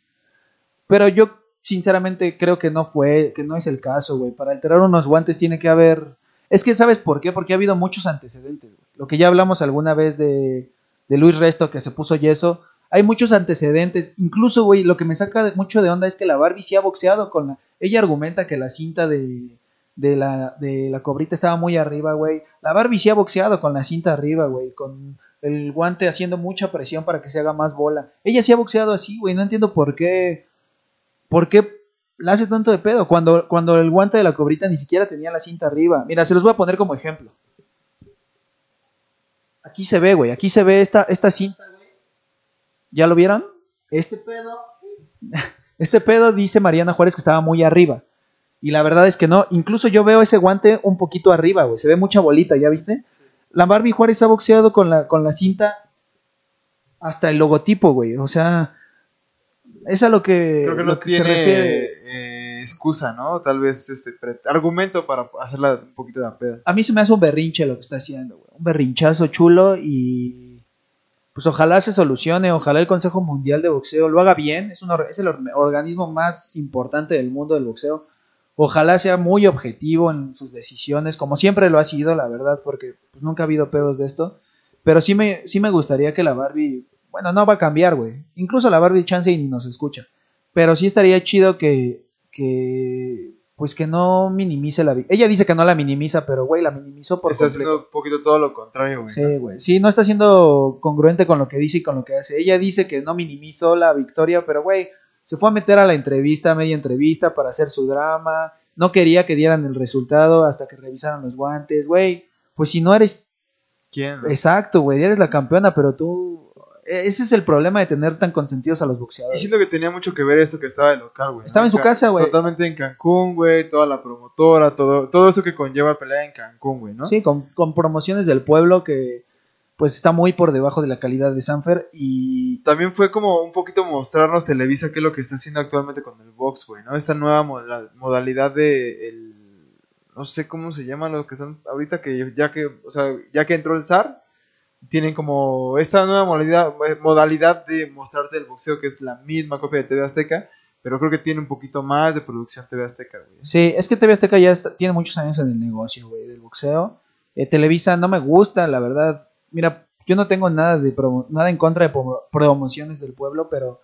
Pero yo sinceramente creo que no fue, que no es el caso, güey. Para alterar unos guantes tiene que haber... Es que sabes por qué, porque ha habido muchos antecedentes. güey. Lo que ya hablamos alguna vez de, de Luis Resto que se puso yeso. Hay muchos antecedentes. Incluso, güey, lo que me saca mucho de onda es que la Barbie sí ha boxeado con la... Ella argumenta que la cinta de, de, la, de la cobrita estaba muy arriba, güey. La Barbie sí ha boxeado con la cinta arriba, güey. Con el guante haciendo mucha presión para que se haga más bola. Ella sí ha boxeado así, güey. No entiendo por qué... ¿Por qué la hace tanto de pedo? Cuando, cuando el guante de la cobrita ni siquiera tenía la cinta arriba. Mira, se los voy a poner como ejemplo. Aquí se ve, güey. Aquí se ve esta, esta cinta, güey. ¿Ya lo vieron? Este pedo. Este pedo dice Mariana Juárez que estaba muy arriba. Y la verdad es que no. Incluso yo veo ese guante un poquito arriba, güey. Se ve mucha bolita, ¿ya viste? La Barbie Juárez ha boxeado con la, con la cinta hasta el logotipo, güey. O sea, es a lo que, Creo que lo que se tiene refiere. eh, excusa, ¿no? Tal vez este argumento para hacerla un poquito de la peda. A mí se me hace un berrinche lo que está haciendo, güey. Un berrinchazo chulo y pues ojalá se solucione, ojalá el Consejo Mundial de Boxeo lo haga bien, es, un es el or- organismo más importante del mundo del boxeo. Ojalá sea muy objetivo en sus decisiones, como siempre lo ha sido, la verdad, porque pues, nunca ha habido pedos de esto. Pero sí me, sí me gustaría que la Barbie, bueno, no va a cambiar, güey. Incluso la Barbie chance y ni nos escucha. Pero sí estaría chido que, que pues que no minimice la... Ella dice que no la minimiza, pero güey, la minimizó por Está completo. haciendo un poquito todo lo contrario, güey. Sí, güey. Sí, no está siendo congruente con lo que dice y con lo que hace. Ella dice que no minimizó la victoria, pero güey, se fue a meter a la entrevista, media entrevista, para hacer su drama. No quería que dieran el resultado hasta que revisaran los guantes, güey. Pues si no eres ¿Quién? exacto, güey, eres la campeona, pero tú. e- Ese es el problema de tener tan consentidos a los Y boxeadores. siento que tenía mucho que ver esto que estaba de local, güey. ¿no? Estaba en su Ca- casa, güey. Totalmente en Cancún, güey. Toda la promotora, todo, todo eso que conlleva pelea en Cancún, güey, ¿no? Sí, con, con promociones del pueblo que pues está muy por debajo de la calidad de Sanfer y También fue como un poquito mostrarnos Televisa qué es lo que está haciendo actualmente con el box, güey, ¿no? Esta nueva moda- modalidad de el no sé cómo se llaman los que están ahorita que ya que, o sea, ya que entró el zar, tienen como esta nueva modalidad eh, modalidad de mostrarte el boxeo que es la misma copia de TV Azteca, pero creo que tiene un poquito más de producción TV Azteca, güey. Sí, es que TV Azteca ya está- tiene muchos años en el negocio, güey, del boxeo. Eh, Televisa no me gusta, la verdad. Mira, yo no tengo nada de promo- nada en contra de promo- promociones del pueblo, pero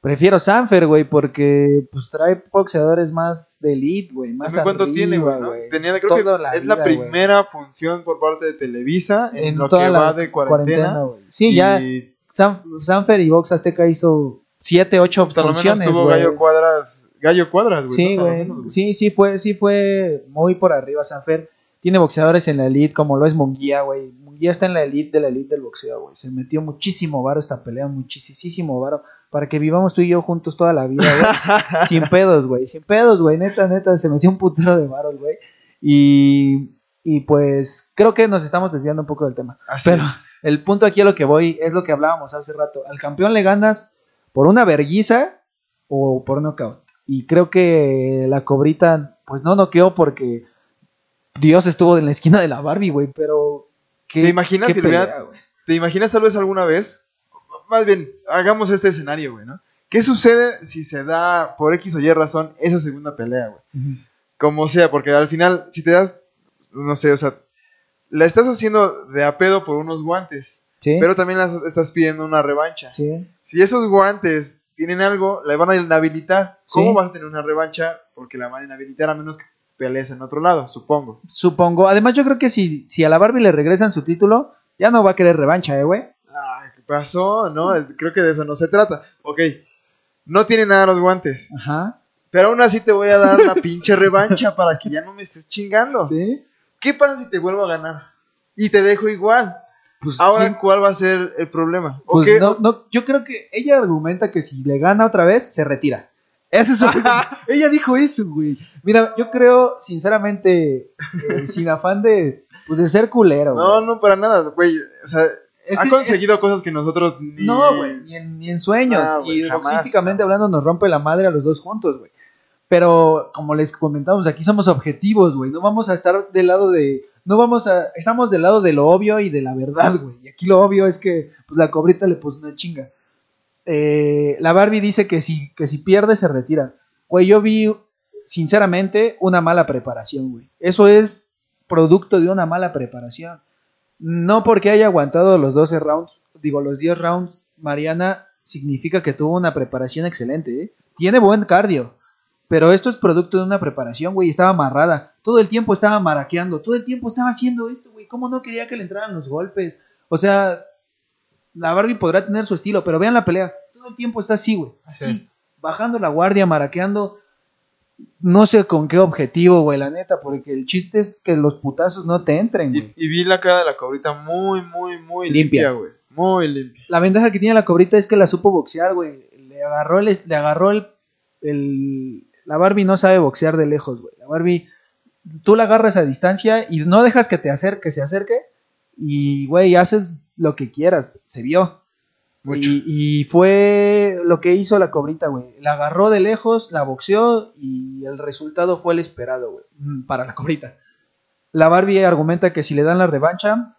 prefiero Sanfer, güey, porque pues trae boxeadores más de elite, güey, más Dime cuánto arriba, tiene, güey, ¿no? Tenía, creo Toda que la es la vida, primera función por parte de Televisa en, en lo toda que la va de cuarentena. güey. Sí, y ya San- Sanfer y Box Azteca hizo siete, ocho hasta lo menos funciones, tuvo. Gallo Cuadras, Gallo Cuadras, güey. Sí, güey. Sí, sí fue, sí fue muy por arriba Sanfer. Tiene boxeadores en la elite, como lo es Munguía, güey. Munguía está en la elite de la elite del boxeo, güey. Se metió muchísimo varo esta pelea, muchísimo varo. Para que vivamos tú y yo juntos toda la vida, güey. sin pedos, güey. Sin pedos, güey. Neta, neta, se metió un putero de varo, güey. Y, y pues creo que nos estamos desviando un poco del tema. Así Pero es. el punto aquí a lo que voy es lo que hablábamos hace rato. Al campeón le ganas por una verguiza o por knockout. Y creo que la cobrita, pues no noqueó porque Dios estuvo en la esquina de la Barbie, güey. Pero. ¿Qué, ¿Te imaginas hubiera- pelea? ¿Te imaginas tal vez alguna vez? Más bien, hagamos este escenario, güey, ¿no? ¿Qué sucede si se da por X o Y razón esa segunda pelea, güey? Como sea, porque al final, si te das, no sé, o sea, la estás haciendo de a pedo por unos guantes, Sí. pero también la estás pidiendo una revancha. sí. Si esos guantes tienen algo, la van a inhabilitar. ¿Cómo Sí. vas a tener una revancha? Porque la van a inhabilitar a menos que pelees en otro lado, supongo. Supongo. Además, yo creo que si, si a la Barbie le regresan su título, ya no va a querer revancha, eh, güey. Ay, ¿qué pasó? No, creo que de eso no se trata. Ok, no tiene nada los guantes. Ajá. Pero aún así te voy a dar la pinche revancha para que ya no me estés chingando. Sí. ¿Qué pasa si te vuelvo a ganar? Y te dejo igual. Pues, Ahora, ¿quién- ¿cuál va a ser el problema? ¿O pues no, no, yo creo que ella argumenta que si le gana otra vez, se retira. Eso es su- ella dijo eso, güey. Mira, yo creo, sinceramente, eh, sin afán de, pues, de ser culero, güey. No, no, para nada, güey. O sea, Es ha que conseguido cosas que nosotros ni... No, güey, ni en, ni en sueños. Ah, güey, y boxísticamente no. hablando, nos rompe la madre a los dos juntos, güey. Pero, como les comentamos, aquí somos objetivos, güey. No vamos a estar del lado de. No vamos a. Estamos del lado de lo obvio y de la verdad, güey. Y aquí lo obvio es que, pues, la cobrita le puso una chinga. Eh, la Barbie dice que si, que si pierde, se retira. Güey, yo vi, sinceramente, una mala preparación, güey. Eso es producto de una mala preparación. No porque haya aguantado los 12 rounds, digo los 10 rounds, Mariana significa que tuvo una preparación excelente, ¿eh? Tiene buen cardio, pero esto es producto de una preparación, güey, estaba amarrada, todo el tiempo estaba maraqueando, todo el tiempo estaba haciendo esto, güey, ¿cómo no quería que le entraran los golpes? O sea, la Barbie podrá tener su estilo, pero vean la pelea, todo el tiempo está así, güey, así, Sí. bajando la guardia, maraqueando, no sé con qué objetivo, güey, la neta, porque el chiste es que los putazos no te entren, güey. Y, y vi la cara de la cobrita muy, muy, muy Limpia. güey. Muy limpia. La ventaja que tiene la cobrita es que la supo boxear, güey. Le agarró el, le agarró el, el- la Barbie no sabe boxear de lejos, güey. La Barbie, tú la agarras a distancia y no dejas que te acerque, que se acerque y, güey, haces lo que quieras. Se vio. Y, y fue lo que hizo la cobrita, güey. La agarró de lejos, la boxeó y el resultado fue el esperado, güey. mm, Para la cobrita. La Barbie argumenta que si le dan la revancha,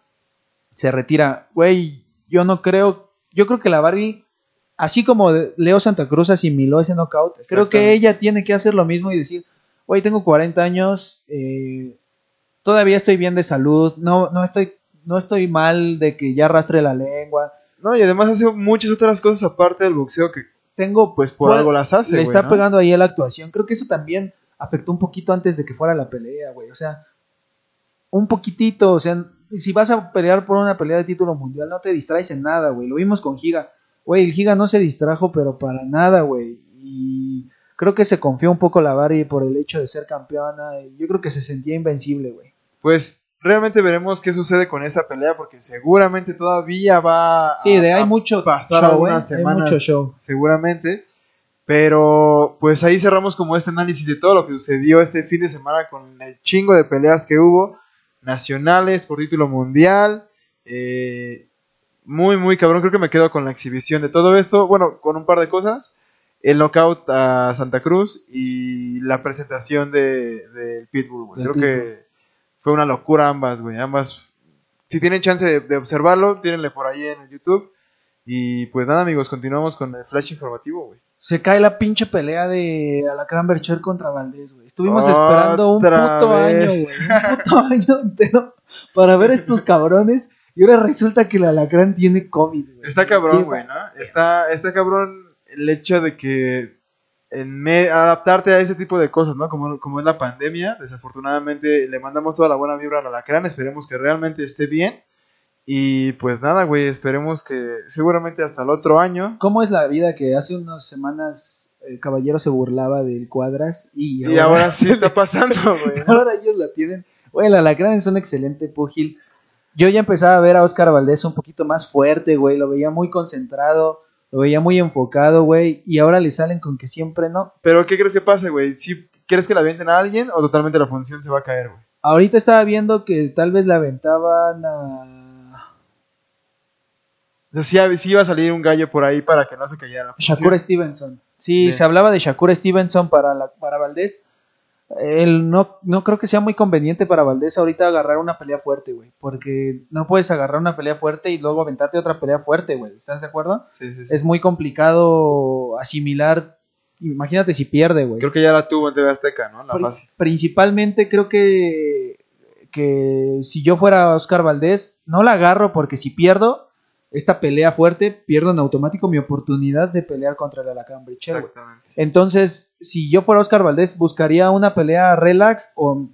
se retira. Güey, yo no creo. Yo creo que la Barbie, así como Leo Santa Cruz asimiló ese knockout, creo que ella tiene que hacer lo mismo y decir, güey, tengo 40 años, eh, todavía estoy bien de salud, no, no estoy, no estoy mal de que ya arrastre la lengua. No, y además hace muchas otras cosas aparte del boxeo que, Tengo, pues, por algo las hace, le güey, está ¿no? pegando ahí a la actuación. Creo que eso también afectó un poquito antes de que fuera la pelea, güey. O sea, un poquitito, o sea, si vas a pelear por una pelea de título mundial, no te distraes en nada, güey. Lo vimos con Giga. Güey, el Giga no se distrajo, pero para nada, güey. Y creo que se confió un poco la Barbie por el hecho de ser campeona. y Yo creo que se sentía invencible, güey. Pues realmente veremos qué sucede con esta pelea porque seguramente todavía va Sí, de a, hay a mucho pasar show, algunas ¿eh? Hay semanas mucho show. seguramente. Pero pues ahí cerramos como este análisis de todo lo que sucedió este fin de semana con el chingo de peleas que hubo nacionales por título mundial. eh, muy, muy cabrón. Creo que me quedo con la exhibición de todo esto. Bueno, con un par de cosas. El knockout a Santa Cruz y la presentación de, de Pitbull. Del Creo que fue una locura ambas, güey. Ambas. Si tienen chance de, de observarlo, tírenle por ahí en el YouTube. Y pues nada, amigos, continuamos con el flash informativo, güey. Se cae la pinche pelea de Alacrán Bercher contra Valdés, güey. Estuvimos Otra esperando un puto vez. año, güey. Un puto año entero para ver estos cabrones. Y ahora resulta que el Alacrán tiene COVID, güey. Está cabrón, güey, ¿no? Está, está cabrón el hecho de que en me- adaptarte a ese tipo de cosas, ¿no? Como, como es la pandemia, desafortunadamente le mandamos toda la buena vibra al alacrán, esperemos que realmente esté bien. Y pues nada, güey, esperemos que seguramente hasta el otro año. ¿Cómo es la vida que hace unas semanas el caballero se burlaba del cuadras y Y ahora sí está pasando, güey. ¿no? ahora ellos la tienen. Güey, el Alacrán es un excelente púgil. Yo ya empezaba a ver a Oscar Valdés un poquito más fuerte, güey. Lo veía muy concentrado, lo veía muy enfocado, güey. Y ahora le salen con que siempre no. Pero ¿qué crees que pase, güey? ¿Si ¿Quieres que la avienten a alguien o totalmente la función se va a caer, güey? Ahorita estaba viendo que tal vez la aventaban a. O sea, sí, sí iba a salir un gallo por ahí para que no se cayera la función. Shakur Stevenson. Sí, se hablaba de Shakur Stevenson para, la, para Valdés. Él no, no creo que sea muy conveniente para Valdés ahorita agarrar una pelea fuerte, güey. Porque no puedes agarrar una pelea fuerte y luego aventarte otra pelea fuerte, güey. ¿Estás de acuerdo? Sí, sí, sí. Es muy complicado asimilar. Imagínate si pierde, güey. Creo que ya la tuvo en TV Azteca, ¿no? La Pri- fácil. Principalmente creo que, que si yo fuera Oscar Valdés, no la agarro porque si pierdo esta pelea fuerte, pierdo en automático mi oportunidad de pelear contra el Alacrán. Exactamente. Entonces, si yo fuera Oscar Valdés, buscaría una pelea relax o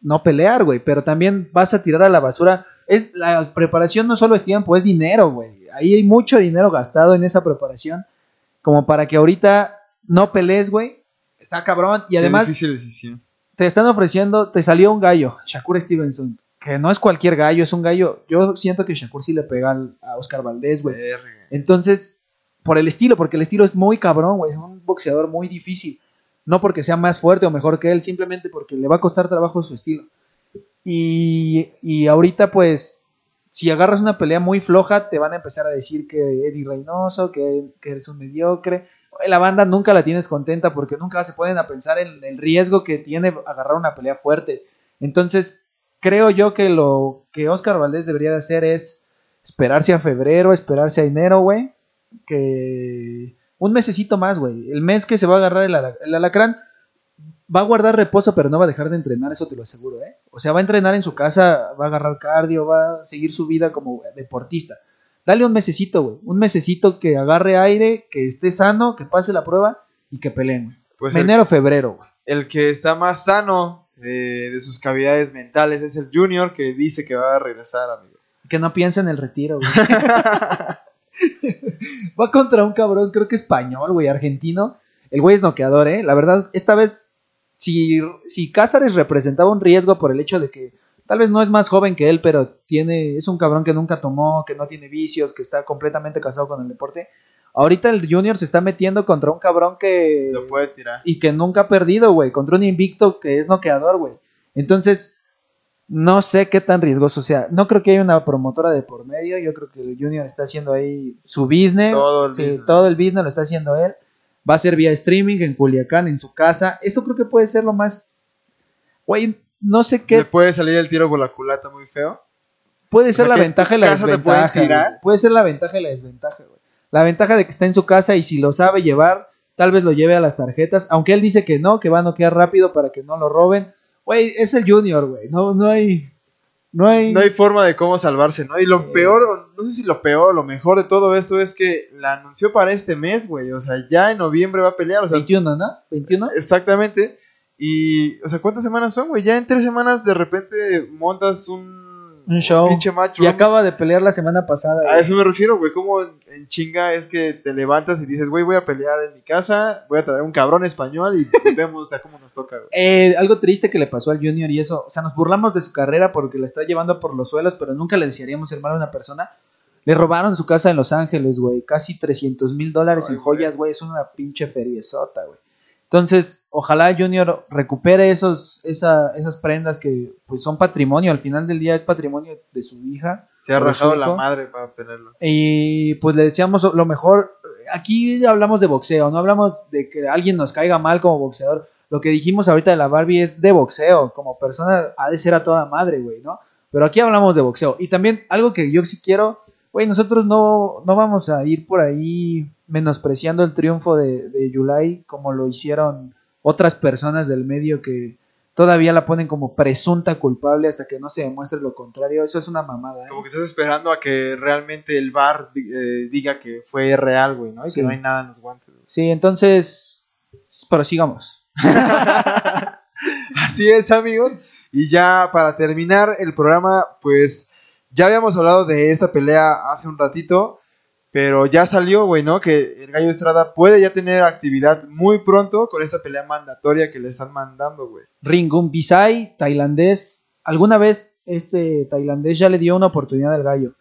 no pelear, güey, pero también vas a tirar a la basura. Es, la preparación no solo es tiempo, es dinero, güey. Ahí hay mucho dinero gastado en esa preparación, como para que ahorita no pelees, güey. Está cabrón. Y además difícil decisión. te están ofreciendo, te salió un gallo, Shakur Stevenson. Que no es cualquier gallo, es un gallo. Yo siento que Shakur sí le pega al- a Oscar Valdés, güey. Entonces, por el estilo, porque el estilo es muy cabrón, güey. Es un boxeador muy difícil. No porque sea más fuerte o mejor que él, simplemente porque le va a costar trabajo su estilo. Y, y ahorita, pues, si agarras una pelea muy floja, te van a empezar a decir que Eddie Reynoso, que, que eres un mediocre. La banda nunca la tienes contenta porque nunca se pueden a pensar en el riesgo que tiene agarrar una pelea fuerte. Entonces, creo yo que lo que Oscar Valdés debería de hacer es esperarse a febrero, esperarse a enero, güey. Que un mesecito más, güey. El mes que se va a agarrar el, ala- el alacrán va a guardar reposo, pero no va a dejar de entrenar, eso te lo aseguro, ¿eh? O sea, va a entrenar en su casa, va a agarrar cardio, va a seguir su vida como deportista. Dale un mesecito, güey. Un mesecito que agarre aire, que esté sano, que pase la prueba y que peleen, güey. Pues Enero, febrero, güey. el que está más sano eh, de sus cavidades mentales es el Junior que dice que va a regresar, amigo. Que no piensa en el retiro, güey. Va contra un cabrón, creo que español, güey, argentino. El güey es noqueador, ¿eh? La verdad, esta vez, si, si Cázares representaba un riesgo por el hecho de que tal vez no es más joven que él, pero tiene es un cabrón que nunca tomó, que no tiene vicios, que está completamente casado con el deporte. Ahorita el Junior se está metiendo contra un cabrón que... Lo puede tirar. y que nunca ha perdido, güey, contra un invicto que es noqueador, güey. Entonces, no sé qué tan riesgoso sea. No creo que haya una promotora de por medio. Yo creo que el Junior está haciendo ahí su business. Todo el Sí, business. todo el business lo está haciendo él. Va a ser vía streaming en Culiacán, en su casa. Eso creo que puede ser lo más. Güey, no sé Le qué. puede salir el tiro por la culata muy feo. Puede ser sea, la ventaja y la desventaja. Puede ser la ventaja y la desventaja, güey. La ventaja de que está en su casa y si lo sabe llevar, tal vez lo lleve a las tarjetas. Aunque él dice que no, que va a noquear rápido para que no lo roben. Güey, es el Junior, güey. No, no hay. No hay. No hay forma de cómo salvarse, ¿no? Y lo Sí. peor, o no sé si lo peor o lo mejor de todo esto es que la anunció para este mes, güey. O sea, ya en noviembre va a pelear, o sea, 21, ¿no? 21. exactamente. Y, o sea, ¿cuántas semanas son, güey? Ya en tres semanas de repente montas un, Un show. pinche match. Y acaba de pelear la semana pasada. A güey. eso me refiero, güey. Como en, chinga es que te levantas y dices, güey, voy a pelear en mi casa, voy a traer un cabrón español y vemos a cómo nos toca, güey. Eh, algo triste que le pasó al Junior y eso, o sea, nos burlamos de su carrera porque la está llevando por los suelos, pero nunca le desearíamos el mal a una persona. Le robaron su casa en Los Ángeles, güey, casi 300 mil dólares en joyas, güey, es una pinche feriezota, güey. Entonces, ojalá Junior recupere esos, esa, esas prendas que pues son patrimonio, al final del día es patrimonio de su hija. Se ha rajado la madre para obtenerlo. Y pues le deseamos lo mejor. Aquí hablamos de boxeo, no hablamos de que alguien nos caiga mal como boxeador. Lo que dijimos ahorita de la Barbie es de boxeo. Como persona ha de ser a toda madre, güey, ¿no? Pero aquí hablamos de boxeo. Y también algo que yo sí quiero, güey, nosotros no, no vamos a ir por ahí menospreciando el triunfo de, de Yulai como lo hicieron otras personas del medio que todavía la ponen como presunta culpable hasta que no se demuestre lo contrario. Eso es una mamada, ¿eh? Como que estás esperando a que realmente el bar eh, diga que fue real, güey, ¿no? Y Sí. que no hay nada en los guantes. güey. Sí, entonces, prosigamos. Así es, amigos. Y ya para terminar el programa, pues ya habíamos hablado de esta pelea hace un ratito, pero ya salió, güey, ¿no? Que el Gallo Estrada puede ya tener actividad muy pronto con esta pelea mandatoria que le están mandando, güey. Ringun Bisai, tailandés. ¿Alguna vez este tailandés ya le dio una oportunidad al gallo?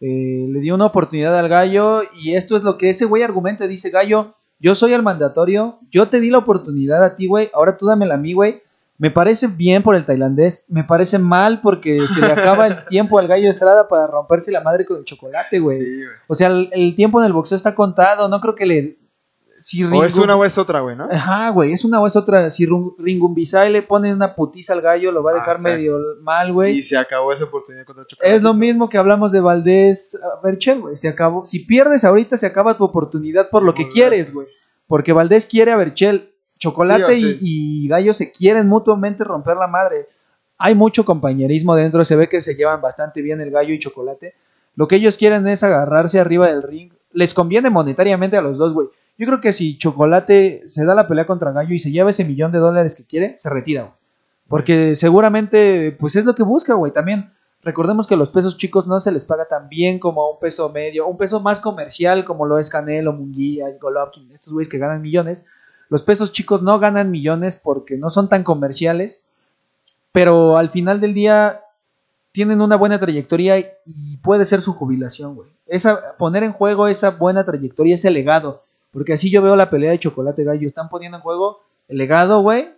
Eh, le dio una oportunidad al gallo y esto es lo que ese güey argumenta. Dice, gallo, yo soy el mandatorio, yo te di la oportunidad a ti, güey, ahora tú dámela a mí, güey. Me parece bien por el tailandés, me parece mal porque se le acaba el tiempo al gallo Estrada para romperse la madre con el chocolate, güey. Sí, güey. O sea, el, el tiempo en el boxeo está contado, no creo que le... Si O es una o es otra, güey, ¿no? Ajá, güey, es una o es otra. Si Ring- Ringumbisai le pone una putiza al gallo, lo va a dejar Exacto. medio mal, Y güey. se acabó esa oportunidad contra Chocolate. Es lo mismo que hablamos de Valdés Berchel, güey. Se acabó. Si pierdes ahorita, se acaba tu oportunidad por lo que quieres, güey. Porque Valdés quiere a Berchel. Chocolate Sí y- Gallo se quieren mutuamente romper la madre. Hay mucho compañerismo dentro. Se ve que se llevan bastante bien el Gallo y Chocolate. Lo que ellos quieren es agarrarse arriba del ring. Les conviene monetariamente a los dos, güey. Yo creo que si Chocolate se da la pelea contra Gallo y se lleva ese millón de dólares que quiere, se retira, güey. Porque seguramente, pues es lo que busca, güey. También recordemos que los pesos chicos no se les paga tan bien como a un peso medio, un peso más comercial como lo es Canelo, Munguía, Golovkin, estos güeyes que ganan millones. Los pesos chicos no ganan millones porque no son tan comerciales, pero al final del día tienen una buena trayectoria y puede ser su jubilación, güey. Esa, poner en juego esa buena trayectoria, ese legado. Porque así yo veo la pelea de Chocolate Gallo. Están poniendo en juego el legado, güey.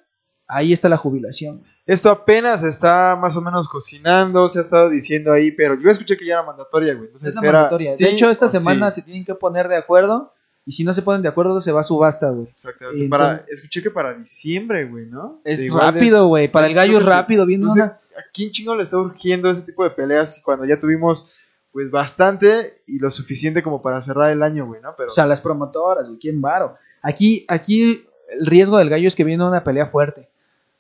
Ahí está la jubilación. Esto apenas está más o menos cocinando, se ha estado diciendo ahí, pero yo escuché que ya era mandatoria, güey. Entonces Es era mandatoria. sí de hecho, esta sí. semana se tienen que poner de acuerdo. Y si no se ponen de acuerdo, se va a subasta, güey. Exactamente. Para, escuché que para diciembre, güey, ¿no? Es rápido, güey. Para el gallo es rápido. Viendo no sé, una. ¿A quién chingo le está urgiendo ese tipo de peleas cuando ya tuvimos, pues, bastante y lo suficiente como para cerrar el año, güey, ¿no? Pero, O sea, las promotoras, güey. ¿Quién varo? Aquí, aquí el riesgo del gallo es que viene una pelea fuerte.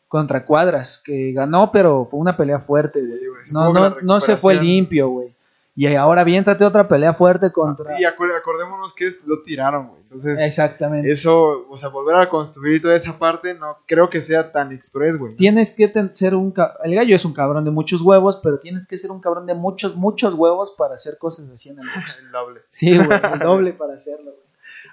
Contra Cuadras, que ganó, pero fue una pelea fuerte, güey. Sí, No, no, no se fue limpio, güey. Y ahora aviéntate otra pelea fuerte contra. y acordémonos que es, lo tiraron, güey. Entonces, Exactamente. eso, o sea, volver a construir toda esa parte, no creo que sea tan express, güey. ¿no? Tienes que ser un. El gallo es un cabrón de muchos huevos, pero tienes que ser un cabrón de muchos, muchos huevos para hacer cosas así en el box. El doble. Sí, güey. El doble para hacerlo, güey.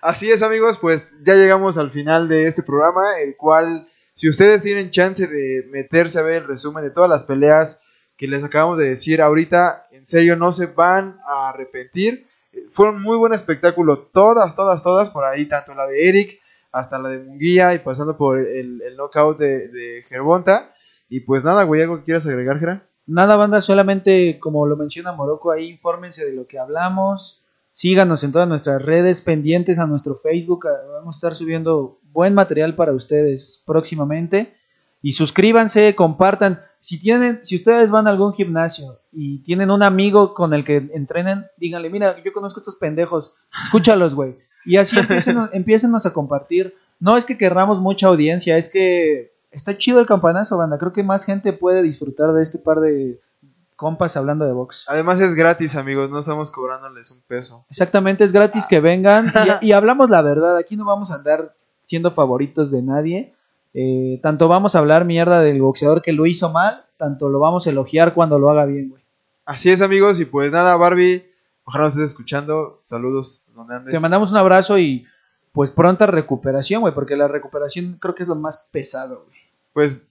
Así es, amigos, pues ya llegamos al final de este programa, el cual, si ustedes tienen chance de meterse a ver el resumen de todas las peleas que les acabamos de decir ahorita, en serio no se van a arrepentir. Eh, Fue un muy buen espectáculo, todas, todas, todas, por ahí, tanto la de Eric hasta la de Munguía y pasando por el, el knockout de, Gervonta. Y pues nada, güey, ¿algo que quieras agregar, Gera? Nada, banda, solamente como lo menciona Morocco, ahí infórmense de lo que hablamos. Síganos en todas nuestras redes, pendientes a nuestro Facebook. Vamos a estar subiendo buen material para ustedes próximamente. Y suscríbanse, compartan. Si tienen, si ustedes van a algún gimnasio y tienen un amigo con el que entrenen, díganle, mira, yo conozco a estos pendejos, escúchalos, güey. Y así empiecen, a compartir. No es que querramos mucha audiencia, es que está chido el campanazo, banda. Creo que más gente puede disfrutar de este par de compas hablando de box. Además es gratis, amigos, no estamos cobrándoles un peso. Exactamente, es gratis que vengan y, y hablamos la verdad. Aquí no vamos a andar siendo favoritos de nadie. Eh, tanto vamos a hablar mierda del boxeador que lo hizo mal, tanto lo vamos a elogiar cuando lo haga bien, güey. Así es, amigos, y pues nada, Barbie, ojalá nos estés escuchando. Saludos, donde andes. Te mandamos un abrazo y pues pronta recuperación, güey, porque la recuperación creo que es lo más pesado, güey. Pues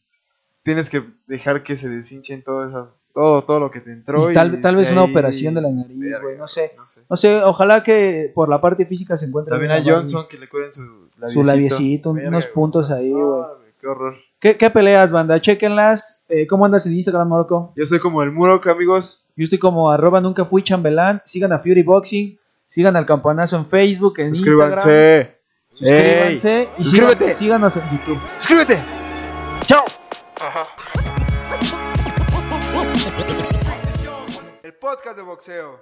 tienes que dejar que se deshinchen todas esas, todo, todo lo que te entró. Y tal, tal vez una ahí- operación de la nariz, Verga, güey, no sé. No sé. No sé, ojalá que por la parte física se encuentre También bien a. Johnson que le cuiden su labiecito. Su labiecito, Verga, unos puntos ahí, güey. Qué horror. ¿Qué, qué peleas, banda? Chequenlas. Eh, ¿Cómo andas en Instagram, Morocco? Yo soy como el Muro, amigos. Yo estoy como arroba nunca fui chambelán. Sigan a Fury Boxing. Sigan al campanazo en Facebook, en Instagram. Suscríbanse. Suscríbanse. Y suscríbete. sigan- síganos en YouTube. Suscríbete. Chao. Podcast de boxeo.